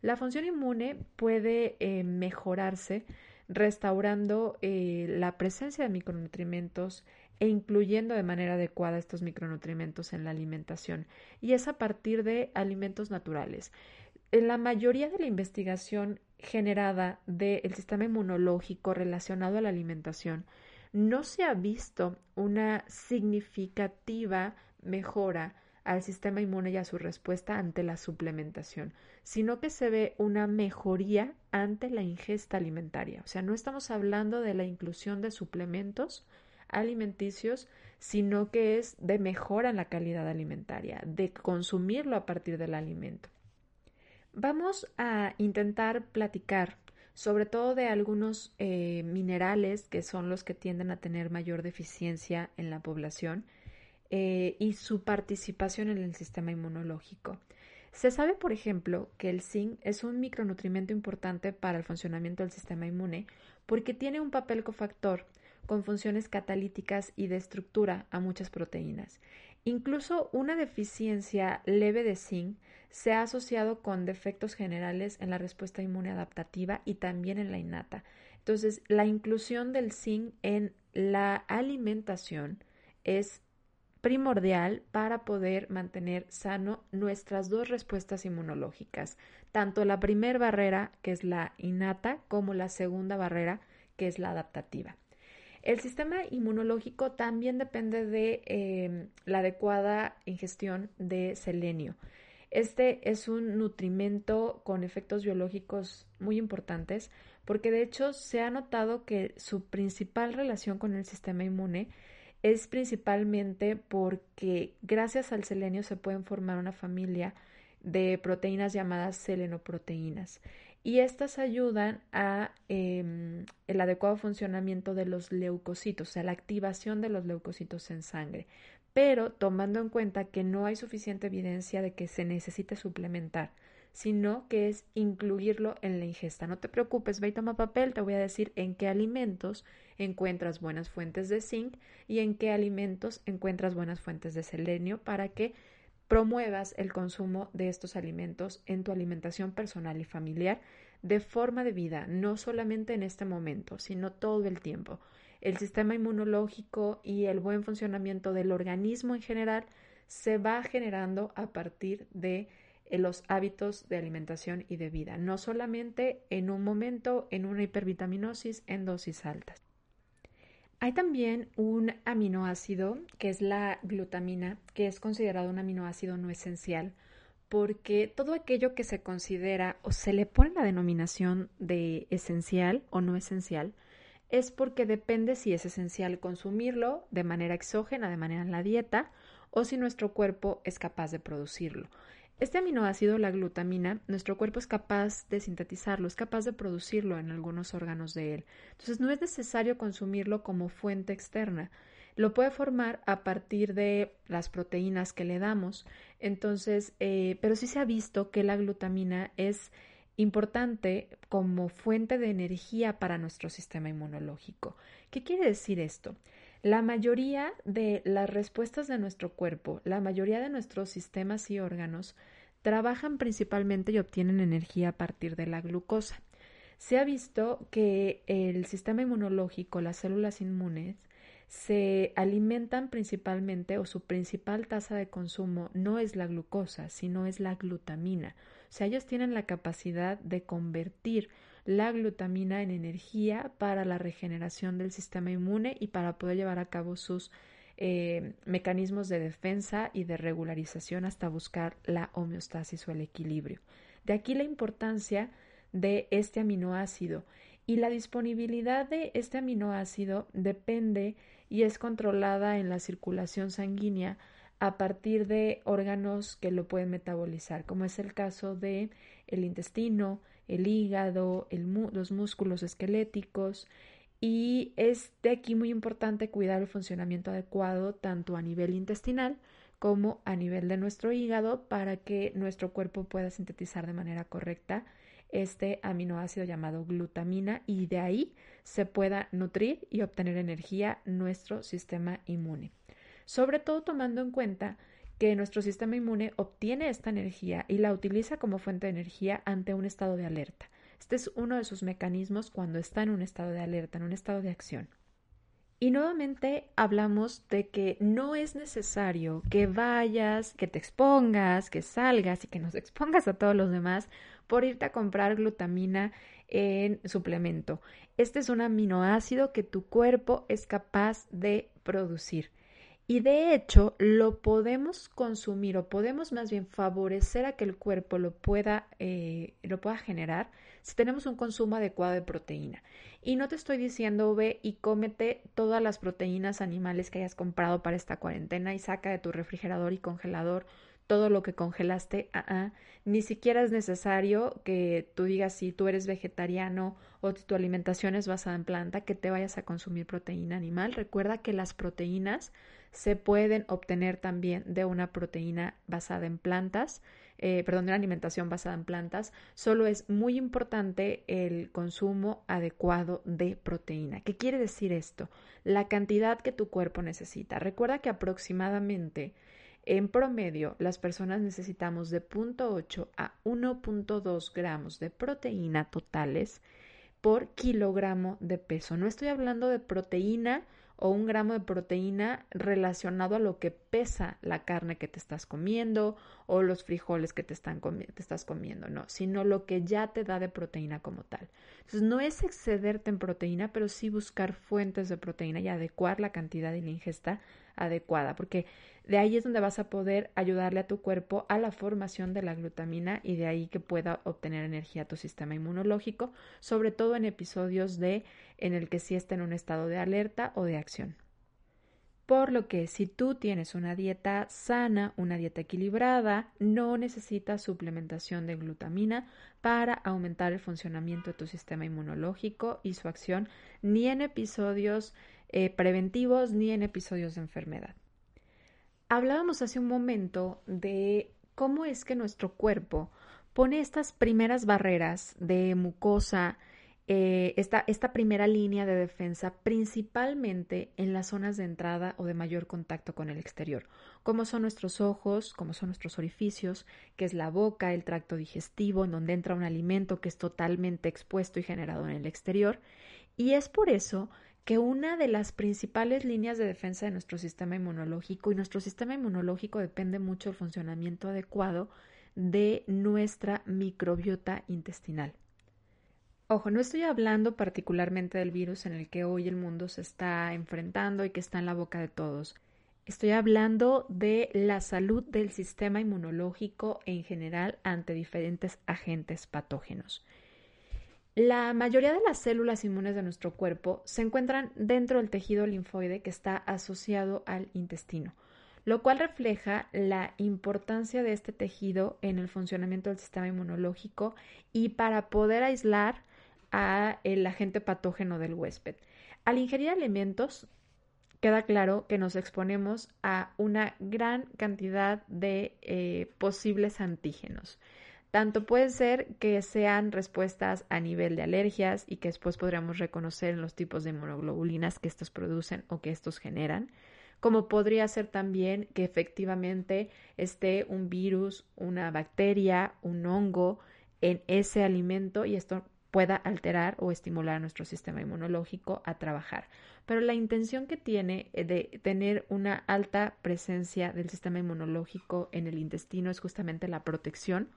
La función inmune puede eh, mejorarse restaurando eh, la presencia de micronutrientes e incluyendo de manera adecuada estos micronutrientes en la alimentación. Y es a partir de alimentos naturales. En la mayoría de la investigación generada del sistema inmunológico relacionado a la alimentación, no se ha visto una significativa mejora al sistema inmune y a su respuesta ante la suplementación, sino que se ve una mejoría ante la ingesta alimentaria. O sea, no estamos hablando de la inclusión de suplementos alimenticios, sino que es de mejora en la calidad alimentaria, de consumirlo a partir del alimento. Vamos a intentar platicar sobre todo de algunos eh, minerales que son los que tienden a tener mayor deficiencia en la población eh, y su participación en el sistema inmunológico. Se sabe, por ejemplo, que el zinc es un micronutrimento importante para el funcionamiento del sistema inmune porque tiene un papel cofactor con funciones catalíticas y de estructura a muchas proteínas. Incluso una deficiencia leve de zinc se ha asociado con defectos generales en la respuesta inmune adaptativa y también en la innata. Entonces, la inclusión del zinc en la alimentación es primordial para poder mantener sano nuestras dos respuestas inmunológicas, tanto la primera barrera, que es la innata, como la segunda barrera, que es la adaptativa. El sistema inmunológico también depende de em, la adecuada ingestión de selenio. Este es un nutrimento con efectos biológicos muy importantes porque de hecho se ha notado que su principal relación con el sistema inmune es principalmente porque gracias al selenio se pueden formar una familia de proteínas llamadas selenoproteínas y estas ayudan a em, el adecuado funcionamiento de los leucocitos, o sea, la activación de los leucocitos en sangre, pero tomando en cuenta que no hay suficiente evidencia de que se necesite suplementar, sino que es incluirlo en la ingesta. No te preocupes, ve y toma papel, te voy a decir en qué alimentos encuentras buenas fuentes de zinc y en qué alimentos encuentras buenas fuentes de selenio para que promuevas el consumo de estos alimentos en tu alimentación personal y familiar de forma de vida, no solamente en este momento, sino todo el tiempo. El sistema inmunológico y el buen funcionamiento del organismo en general se va generando a partir de eh, los hábitos de alimentación y de vida, no solamente en un momento en una hipervitaminosis en dosis altas. Hay también un aminoácido que es la glutamina, que es considerado un aminoácido no esencial, porque todo aquello que se considera o se le pone la denominación de esencial o no esencial, es porque depende si es esencial consumirlo de manera exógena, de manera en la dieta, o si nuestro cuerpo es capaz de producirlo. Este aminoácido, la glutamina, nuestro cuerpo es capaz de sintetizarlo, es capaz de producirlo en algunos órganos de él. Entonces no es necesario consumirlo como fuente externa. Lo puede formar a partir de las proteínas que le damos. Entonces, eh, pero sí se ha visto que la glutamina es importante como fuente de energía para nuestro sistema inmunológico. ¿Qué quiere decir esto? La mayoría de las respuestas de nuestro cuerpo, la mayoría de nuestros sistemas y órganos trabajan principalmente y obtienen energía a partir de la glucosa. Se ha visto que el sistema inmunológico, las células inmunes, se alimentan principalmente o su principal tasa de consumo no es la glucosa, sino es la glutamina. O sea, ellos tienen la capacidad de convertir la glutamina en energía para la regeneración del sistema inmune y para poder llevar a cabo sus eh, mecanismos de defensa y de regularización hasta buscar la homeostasis o el equilibrio. De aquí la importancia de este aminoácido y la disponibilidad de este aminoácido depende y es controlada en la circulación sanguínea a partir de órganos que lo pueden metabolizar, como es el caso de el intestino, el hígado, los músculos esqueléticos y es de aquí muy importante cuidar el funcionamiento adecuado tanto a nivel intestinal como a nivel de nuestro hígado para que nuestro cuerpo pueda sintetizar de manera correcta este aminoácido llamado glutamina y de ahí se pueda nutrir y obtener energía nuestro sistema inmune. Sobre todo tomando en cuenta que nuestro sistema inmune obtiene esta energía y la utiliza como fuente de energía ante un estado de alerta. Este es uno de sus mecanismos cuando está en un estado de alerta, en un estado de acción. Y nuevamente hablamos de que no es necesario que vayas, que te expongas, que salgas y que nos expongas a todos los demás por irte a comprar glutamina en suplemento. Este es un aminoácido que tu cuerpo es capaz de producir Y de hecho, lo podemos consumir o podemos más bien favorecer a que el cuerpo lo pueda, eh, lo pueda generar si tenemos un consumo adecuado de proteína. Y no te estoy diciendo ve y cómete todas las proteínas animales que hayas comprado para esta cuarentena y saca de tu refrigerador y congelador todo lo que congelaste, ah, ni siquiera es necesario que tú digas si tú eres vegetariano o tu alimentación es basada en planta, que te vayas a consumir proteína animal. Recuerda que las proteínas se pueden obtener también de una proteína basada en plantas, eh, perdón, de una alimentación basada en plantas. Solo es muy importante el consumo adecuado de proteína. ¿Qué quiere decir esto? La cantidad que tu cuerpo necesita. Recuerda que aproximadamente en promedio, las personas necesitamos de 0.8 a 1.2 gramos de proteína totales por kilogramo de peso. No estoy hablando de proteína o un gramo de proteína relacionado a lo que pesa la carne que te estás comiendo o los frijoles que te, están te estás comiendo, no, sino lo que ya te da de proteína como tal. Entonces, no es excederte en proteína, pero sí buscar fuentes de proteína y adecuar la cantidad y la ingesta adecuada, porque de ahí es donde vas a poder ayudarle a tu cuerpo a la formación de la glutamina y de ahí que pueda obtener energía a tu sistema inmunológico, sobre todo en episodios de en el que sí está en un estado de alerta o de acción. Por lo que si tú tienes una dieta sana, una dieta equilibrada, no necesitas suplementación de glutamina para aumentar el funcionamiento de tu sistema inmunológico y su acción ni en episodios eh, preventivos ni en episodios de enfermedad. Hablábamos hace un momento de cómo es que nuestro cuerpo pone estas primeras barreras de mucosa, eh, esta, esta, primera línea de defensa principalmente en las zonas de entrada o de mayor contacto con el exterior, como son nuestros ojos, como son nuestros orificios, que es la boca, el tracto digestivo, en donde entra un alimento que es totalmente expuesto y generado en el exterior. Y es por eso que una de las principales líneas de defensa de nuestro sistema inmunológico, y nuestro sistema inmunológico depende mucho del funcionamiento adecuado de nuestra microbiota intestinal. Ojo, no estoy hablando particularmente del virus en el que hoy el mundo se está enfrentando y que está en la boca de todos. Estoy hablando de la salud del sistema inmunológico en general ante diferentes agentes patógenos. La mayoría de las células inmunes de nuestro cuerpo se encuentran dentro del tejido linfoide que está asociado al intestino, lo cual refleja la importancia de este tejido en el funcionamiento del sistema inmunológico y para poder aislar a el agente patógeno del huésped. Al ingerir alimentos, queda claro que nos exponemos a una gran cantidad de eh, posibles antígenos. Tanto puede ser que sean respuestas a nivel de alergias y que después podríamos reconocer en los tipos de inmunoglobulinas que estos producen o que estos generan, como podría ser también que efectivamente esté un virus, una bacteria, un hongo en ese alimento y esto pueda alterar o estimular nuestro sistema inmunológico a trabajar. Pero la intención que tiene de tener una alta presencia del sistema inmunológico en el intestino es justamente la protección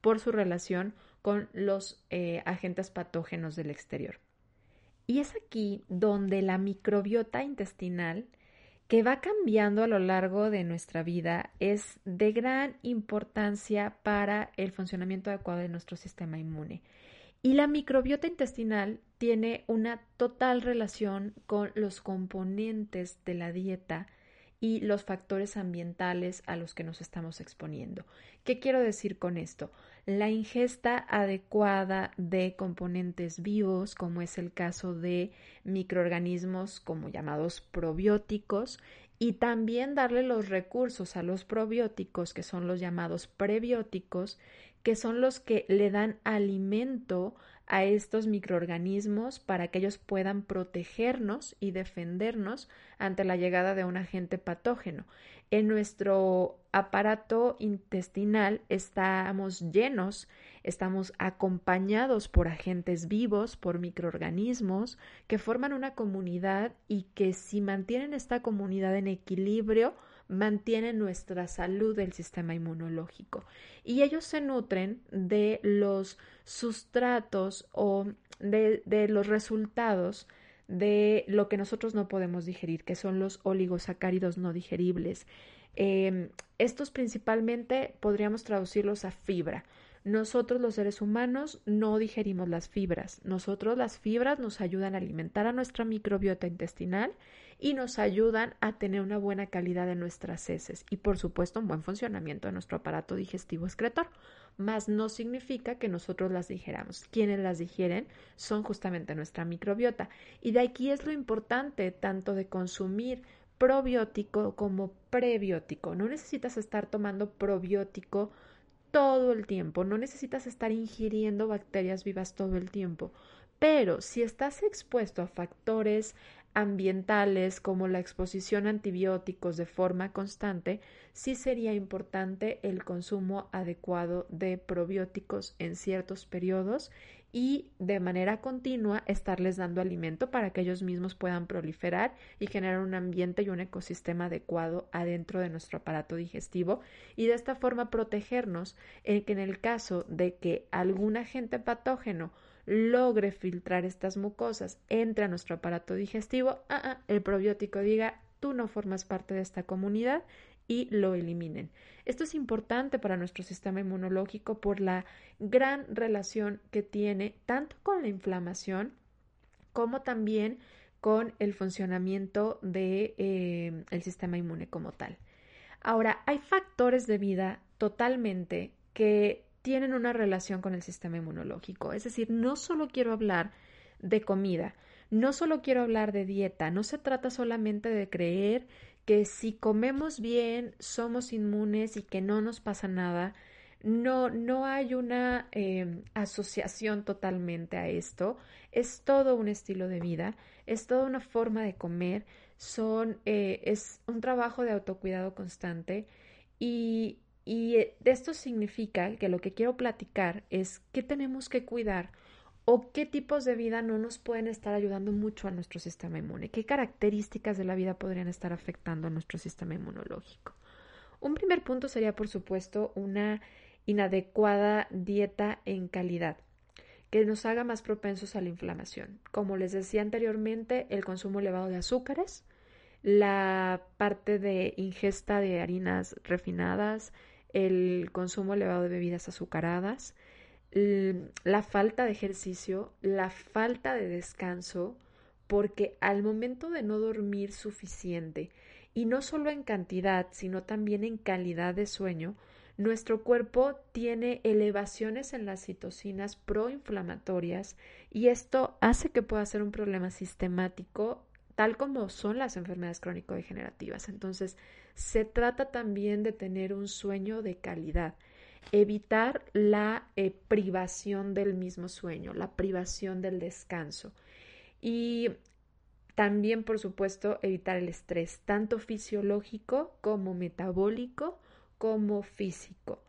por su relación con los eh, agentes patógenos del exterior. Y es aquí donde la microbiota intestinal, que va cambiando a lo largo de nuestra vida, es de gran importancia para el funcionamiento adecuado de nuestro sistema inmune. Y la microbiota intestinal tiene una total relación con los componentes de la dieta y los factores ambientales a los que nos estamos exponiendo. ¿Qué quiero decir con esto? La ingesta adecuada de componentes vivos, como es el caso de microorganismos como llamados probióticos, y también darle los recursos a los probióticos, que son los llamados prebióticos, que son los que le dan alimento a estos microorganismos para que ellos puedan protegernos y defendernos ante la llegada de un agente patógeno. En nuestro aparato intestinal estamos llenos, estamos acompañados por agentes vivos, por microorganismos que forman una comunidad y que si mantienen esta comunidad en equilibrio, mantiene nuestra salud del sistema inmunológico. Y ellos se nutren de los sustratos o de, de los resultados de lo que nosotros no podemos digerir, que son los oligosacáridos no digeribles. Em, estos principalmente podríamos traducirlos a fibra. Nosotros los seres humanos no digerimos las fibras. Nosotros las fibras nos ayudan a alimentar a nuestra microbiota intestinal y nos ayudan a tener una buena calidad de nuestras heces y por supuesto un buen funcionamiento de nuestro aparato digestivo excretor. Mas no significa que nosotros las digeramos. Quienes las digieren son justamente nuestra microbiota. Y de aquí es lo importante tanto de consumir probiótico como prebiótico. No necesitas estar tomando probiótico todo el tiempo, no necesitas estar ingiriendo bacterias vivas todo el tiempo, pero si estás expuesto a factores ambientales como la exposición a antibióticos de forma constante, sí sería importante el consumo adecuado de probióticos en ciertos periodos y de manera continua estarles dando alimento para que ellos mismos puedan proliferar y generar un ambiente y un ecosistema adecuado adentro de nuestro aparato digestivo y de esta forma protegernos en que en el caso de que algún agente patógeno logre filtrar estas mucosas, entre a nuestro aparato digestivo, ah, ah, el probiótico diga tú no formas parte de esta comunidad y lo eliminen. Esto es importante para nuestro sistema inmunológico por la gran relación que tiene tanto con la inflamación como también con el funcionamiento del de, eh, el sistema inmune como tal. Ahora, hay factores de vida totalmente que tienen una relación con el sistema inmunológico. Es decir, no solo quiero hablar de comida, no solo quiero hablar de dieta, no se trata solamente de creer que si comemos bien somos inmunes y que no nos pasa nada. No, no hay una em, asociación totalmente a esto. Es todo un estilo de vida, es toda una forma de comer, son, eh, es un trabajo de autocuidado constante y, y eh, esto significa que lo que quiero platicar es qué tenemos que cuidar o qué tipos de vida no nos pueden estar ayudando mucho a nuestro sistema inmune, qué características de la vida podrían estar afectando a nuestro sistema inmunológico. Un primer punto sería, por supuesto, una inadecuada dieta en calidad que nos haga más propensos a la inflamación. Como les decía anteriormente, el consumo elevado de azúcares, la parte de ingesta de harinas refinadas, el consumo elevado de bebidas azucaradas, la falta de ejercicio, la falta de descanso, porque al momento de no dormir suficiente, y no solo en cantidad, sino también en calidad de sueño, nuestro cuerpo tiene elevaciones en las citocinas proinflamatorias y esto hace que pueda ser un problema sistemático tal como son las enfermedades crónico-degenerativas. Entonces, se trata también de tener un sueño de calidad evitar la eh, privación del mismo sueño, la privación del descanso. Y también, por supuesto, evitar el estrés, tanto fisiológico como metabólico como físico.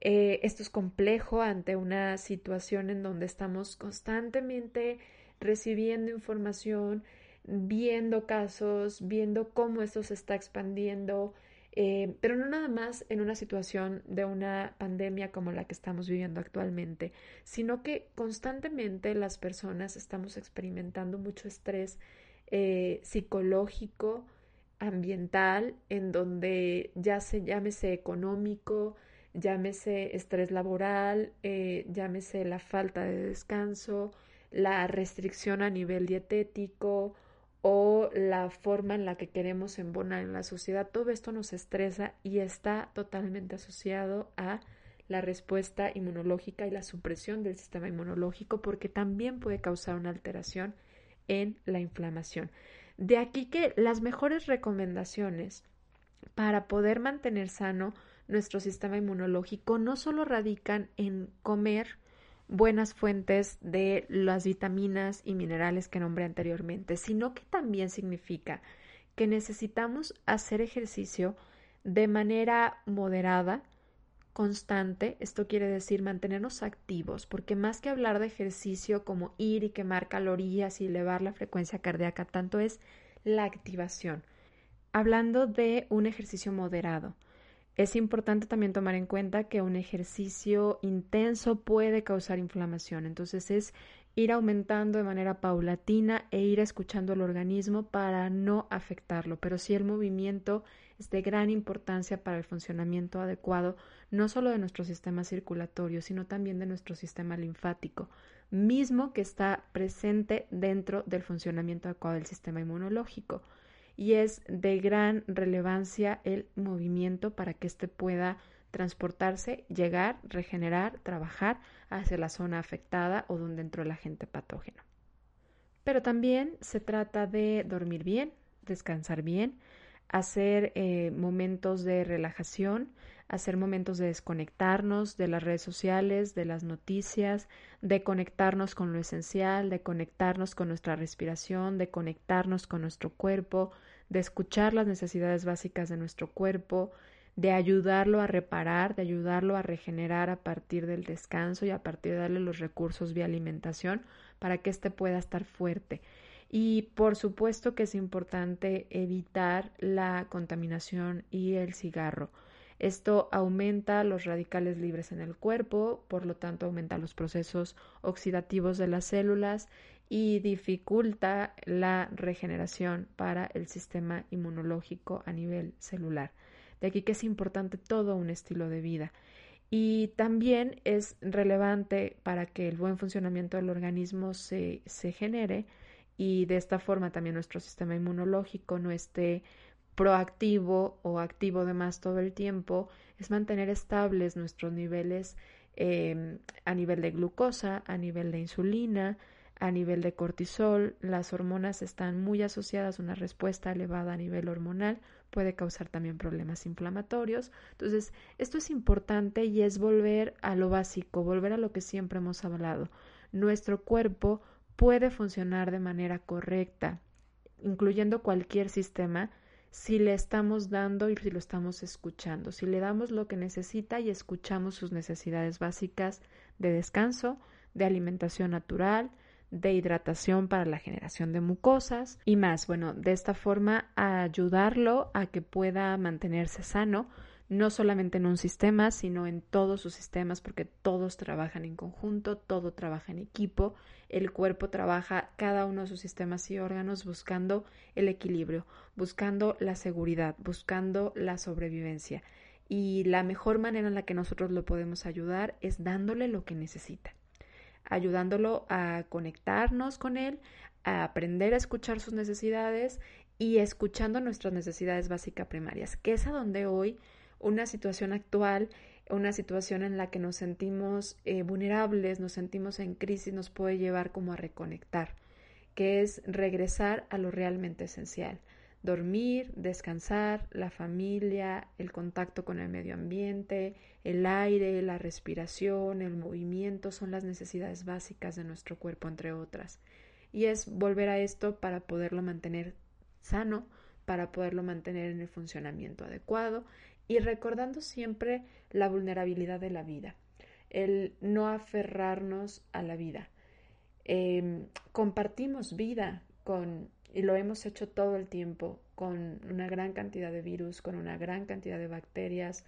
Eh, esto es complejo ante una situación en donde estamos constantemente recibiendo información, viendo casos, viendo cómo esto se está expandiendo, eh, pero no nada más en una situación de una pandemia como la que estamos viviendo actualmente, sino que constantemente las personas estamos experimentando mucho estrés eh, psicológico, ambiental, en donde ya se llámese económico, llámese estrés laboral, eh, llámese la falta de descanso, la restricción a nivel dietético, o la forma en la que queremos embonar en la sociedad, todo esto nos estresa y está totalmente asociado a la respuesta inmunológica y la supresión del sistema inmunológico porque también puede causar una alteración en la inflamación. De aquí que las mejores recomendaciones para poder mantener sano nuestro sistema inmunológico no solo radican en comer buenas fuentes de las vitaminas y minerales que nombré anteriormente, sino que también significa que necesitamos hacer ejercicio de manera moderada, constante, esto quiere decir mantenernos activos, porque más que hablar de ejercicio como ir y quemar calorías y elevar la frecuencia cardíaca, tanto es la activación. Hablando de un ejercicio moderado, es importante también tomar en cuenta que un ejercicio intenso puede causar inflamación, entonces es ir aumentando de manera paulatina e ir escuchando el organismo para no afectarlo. Pero sí el movimiento es de gran importancia para el funcionamiento adecuado no solo de nuestro sistema circulatorio, sino también de nuestro sistema linfático, mismo que está presente dentro del funcionamiento adecuado del sistema inmunológico. Y es de gran relevancia el movimiento para que éste pueda transportarse, llegar, regenerar, trabajar hacia la zona afectada o donde entró el agente patógeno. Pero también se trata de dormir bien, descansar bien, hacer eh, momentos de relajación, hacer momentos de desconectarnos de las redes sociales, de las noticias, de conectarnos con lo esencial, de conectarnos con nuestra respiración, de conectarnos con nuestro cuerpo, de escuchar las necesidades básicas de nuestro cuerpo, de ayudarlo a reparar, de ayudarlo a regenerar a partir del descanso y a partir de darle los recursos vía alimentación para que éste pueda estar fuerte. Y por supuesto que es importante evitar la contaminación y el cigarro. Esto aumenta los radicales libres en el cuerpo, por lo tanto aumenta los procesos oxidativos de las células y dificulta la regeneración para el sistema inmunológico a nivel celular. De aquí que es importante todo un estilo de vida. Y también es relevante para que el buen funcionamiento del organismo se, se genere y de esta forma también nuestro sistema inmunológico no esté proactivo o activo de más todo el tiempo, es mantener estables nuestros niveles em, a nivel de glucosa, a nivel de insulina, a nivel de cortisol. Las hormonas están muy asociadas a una respuesta elevada a nivel hormonal, puede causar también problemas inflamatorios. Entonces, esto es importante y es volver a lo básico, volver a lo que siempre hemos hablado. Nuestro cuerpo puede funcionar de manera correcta, incluyendo cualquier sistema, si le estamos dando y si lo estamos escuchando, si le damos lo que necesita y escuchamos sus necesidades básicas de descanso, de alimentación natural, de hidratación para la generación de mucosas y más. Bueno, de esta forma ayudarlo a que pueda mantenerse sano, no solamente en un sistema, sino en todos sus sistemas, porque todos trabajan en conjunto, todo trabaja en equipo, el cuerpo trabaja cada uno de sus sistemas y órganos buscando el equilibrio, buscando la seguridad, buscando la sobrevivencia. Y la mejor manera en la que nosotros lo podemos ayudar es dándole lo que necesita ayudándolo a conectarnos con él, a aprender a escuchar sus necesidades y escuchando nuestras necesidades básicas primarias, que es a donde hoy una situación actual, una situación en la que nos sentimos eh, vulnerables, nos sentimos en crisis, nos puede llevar como a reconectar, que es regresar a lo realmente esencial, dormir, descansar, la familia, el contacto con el medio ambiente, el aire, la respiración, el movimiento son las necesidades básicas de nuestro cuerpo, entre otras. Y es volver a esto para poderlo mantener sano, para poderlo mantener en el funcionamiento adecuado y recordando siempre la vulnerabilidad de la vida, el no aferrarnos a la vida. Em, compartimos vida con y lo hemos hecho todo el tiempo con una gran cantidad de virus, con una gran cantidad de bacterias.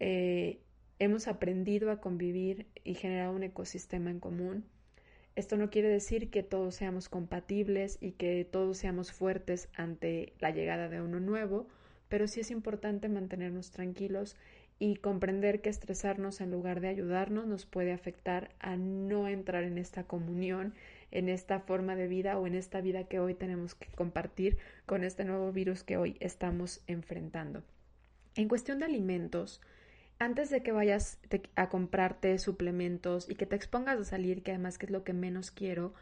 Eh, hemos aprendido a convivir y generar un ecosistema en común. Esto no quiere decir que todos seamos compatibles y que todos seamos fuertes ante la llegada de uno nuevo, pero sí es importante mantenernos tranquilos y comprender que estresarnos en lugar de ayudarnos nos puede afectar a no entrar en esta comunión en esta forma de vida o en esta vida que hoy tenemos que compartir con este nuevo virus que hoy estamos enfrentando. En cuestión de alimentos, antes de que vayas a comprarte suplementos y que te expongas a salir, que además que es lo que menos quiero,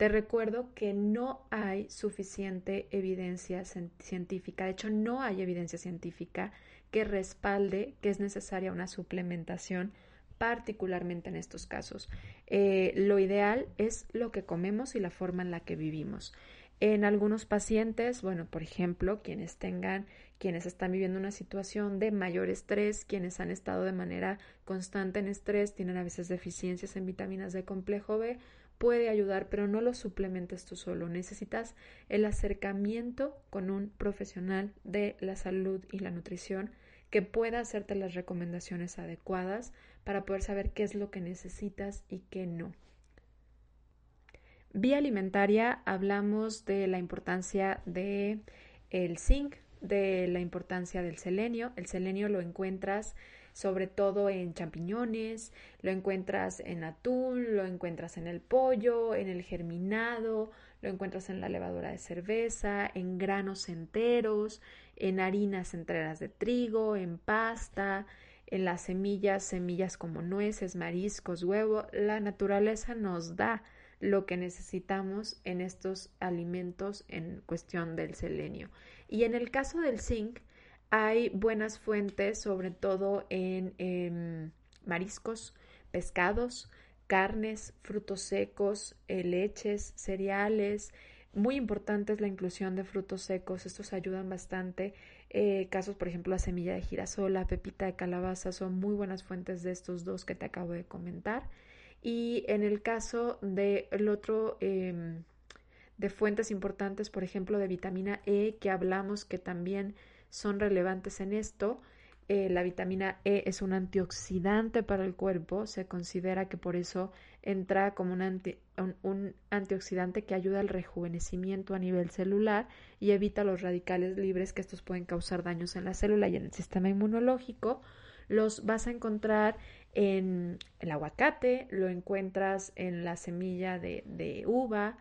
te recuerdo que no hay suficiente evidencia científica, de hecho no hay evidencia científica que respalde que es necesaria una suplementación particularmente en estos casos. Eh, lo ideal es lo que comemos y la forma en la que vivimos. En algunos pacientes, bueno, por ejemplo, quienes tengan, quienes están viviendo una situación de mayor estrés, quienes han estado de manera constante en estrés, tienen a veces deficiencias en vitaminas de complejo B, puede ayudar, pero no lo suplementes tú solo. Necesitas el acercamiento con un profesional de la salud y la nutrición que pueda hacerte las recomendaciones adecuadas para poder saber qué es lo que necesitas y qué no. Vía alimentaria hablamos de la importancia de el zinc, de la importancia del selenio. El selenio lo encuentras sobre todo en champiñones, lo encuentras en atún, lo encuentras en el pollo, en el germinado, lo encuentras en la levadura de cerveza, en granos enteros, en harinas enteras de trigo, en pasta, en las semillas, semillas como nueces, mariscos, huevo. La naturaleza nos da lo que necesitamos en estos alimentos en cuestión del selenio. Y en el caso del zinc, hay buenas fuentes, sobre todo en em, mariscos, pescados, carnes, frutos secos, eh, leches, cereales. Muy importante es la inclusión de frutos secos, estos ayudan bastante. Eh, casos, por ejemplo, la semilla de girasol, la pepita de calabaza son muy buenas fuentes de estos dos que te acabo de comentar. Y en el caso del otro em, de fuentes importantes, por ejemplo, de vitamina E, que hablamos que también son relevantes en esto, eh, la vitamina E es un antioxidante para el cuerpo, se considera que por eso entra como un, un, antioxidante que ayuda al rejuvenecimiento a nivel celular y evita los radicales libres que estos pueden causar daños en la célula y en el sistema inmunológico. Los vas a encontrar en el aguacate, lo encuentras en la semilla de, uva,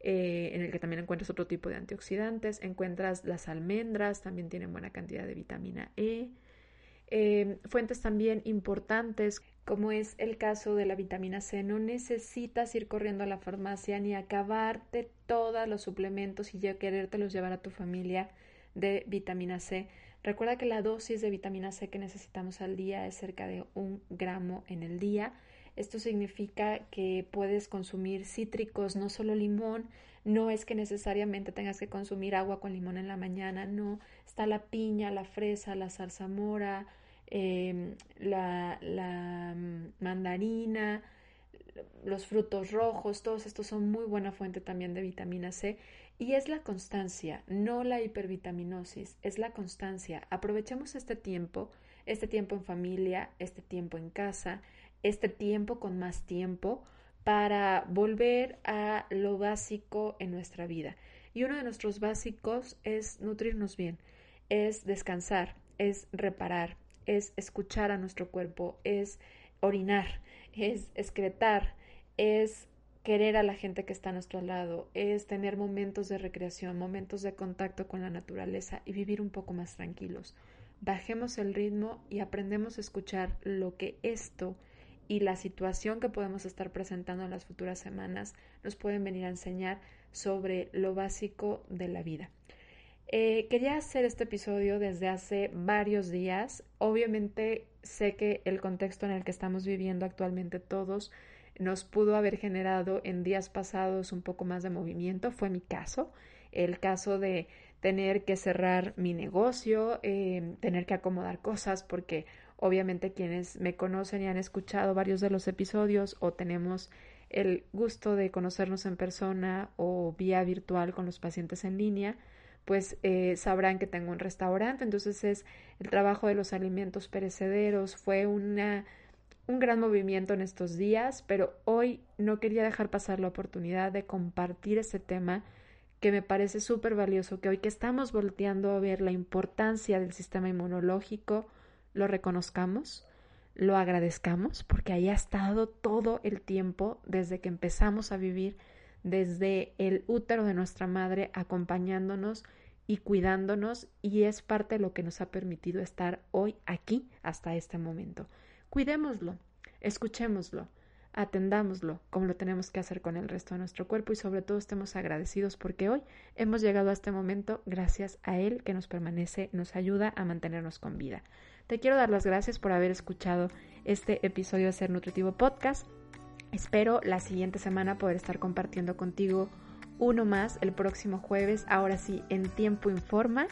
eh, en el que también encuentras otro tipo de antioxidantes, encuentras las almendras, también tienen buena cantidad de vitamina E. Eh, fuentes también importantes, como es el caso de la vitamina C, no necesitas ir corriendo a la farmacia ni acabarte todos los suplementos y ya querértelos llevar a tu familia de vitamina C. Recuerda que la dosis de vitamina C que necesitamos al día es cerca de un gramo en el día. Esto significa que puedes consumir cítricos, no solo limón. No es que necesariamente tengas que consumir agua con limón en la mañana, no. Está la piña, la fresa, la zarzamora, eh, la, la mm, mandarina, los frutos rojos, todos estos son muy buena fuente también de vitamina C y es la constancia, no la hipervitaminosis, es la constancia. Aprovechemos este tiempo, este tiempo en familia, este tiempo en casa, este tiempo con más tiempo para volver a lo básico en nuestra vida. Y uno de nuestros básicos es nutrirnos bien, es descansar, es reparar, es escuchar a nuestro cuerpo, es orinar, es excretar, es querer a la gente que está a nuestro lado, es tener momentos de recreación, momentos de contacto con la naturaleza y vivir un poco más tranquilos. Bajemos el ritmo y aprendemos a escuchar lo que esto y la situación que podemos estar presentando en las futuras semanas nos pueden venir a enseñar sobre lo básico de la vida. Eh, quería hacer este episodio desde hace varios días. Obviamente sé que el contexto en el que estamos viviendo actualmente todos nos pudo haber generado en días pasados un poco más de movimiento. Fue mi caso, el caso de tener que cerrar mi negocio, eh, tener que acomodar cosas, porque obviamente quienes me conocen y han escuchado varios de los episodios o tenemos el gusto de conocernos en persona o vía virtual con los pacientes en línea, pues eh, sabrán que tengo un restaurante, entonces es el trabajo de los alimentos perecederos, fue una, un gran movimiento en estos días, pero hoy no quería dejar pasar la oportunidad de compartir ese tema que me parece súper valioso, que hoy que estamos volteando a ver la importancia del sistema inmunológico, lo reconozcamos, lo agradezcamos, porque ahí ha estado todo el tiempo desde que empezamos a vivir desde el útero de nuestra madre acompañándonos y cuidándonos y es parte de lo que nos ha permitido estar hoy aquí hasta este momento. Cuidémoslo, escuchémoslo, atendámoslo como lo tenemos que hacer con el resto de nuestro cuerpo y sobre todo estemos agradecidos porque hoy hemos llegado a este momento gracias a Él que nos permanece, nos ayuda a mantenernos con vida. Te quiero dar las gracias por haber escuchado este episodio de Ser Nutritivo Podcast. Espero la siguiente semana poder estar compartiendo contigo uno más el próximo jueves, ahora sí, en tiempo informa,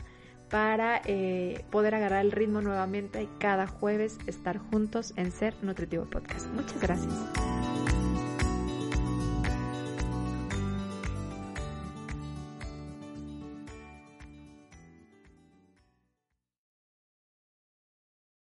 para eh, poder agarrar el ritmo nuevamente y cada jueves estar juntos en Ser Nutritivo Podcast. Muchas gracias.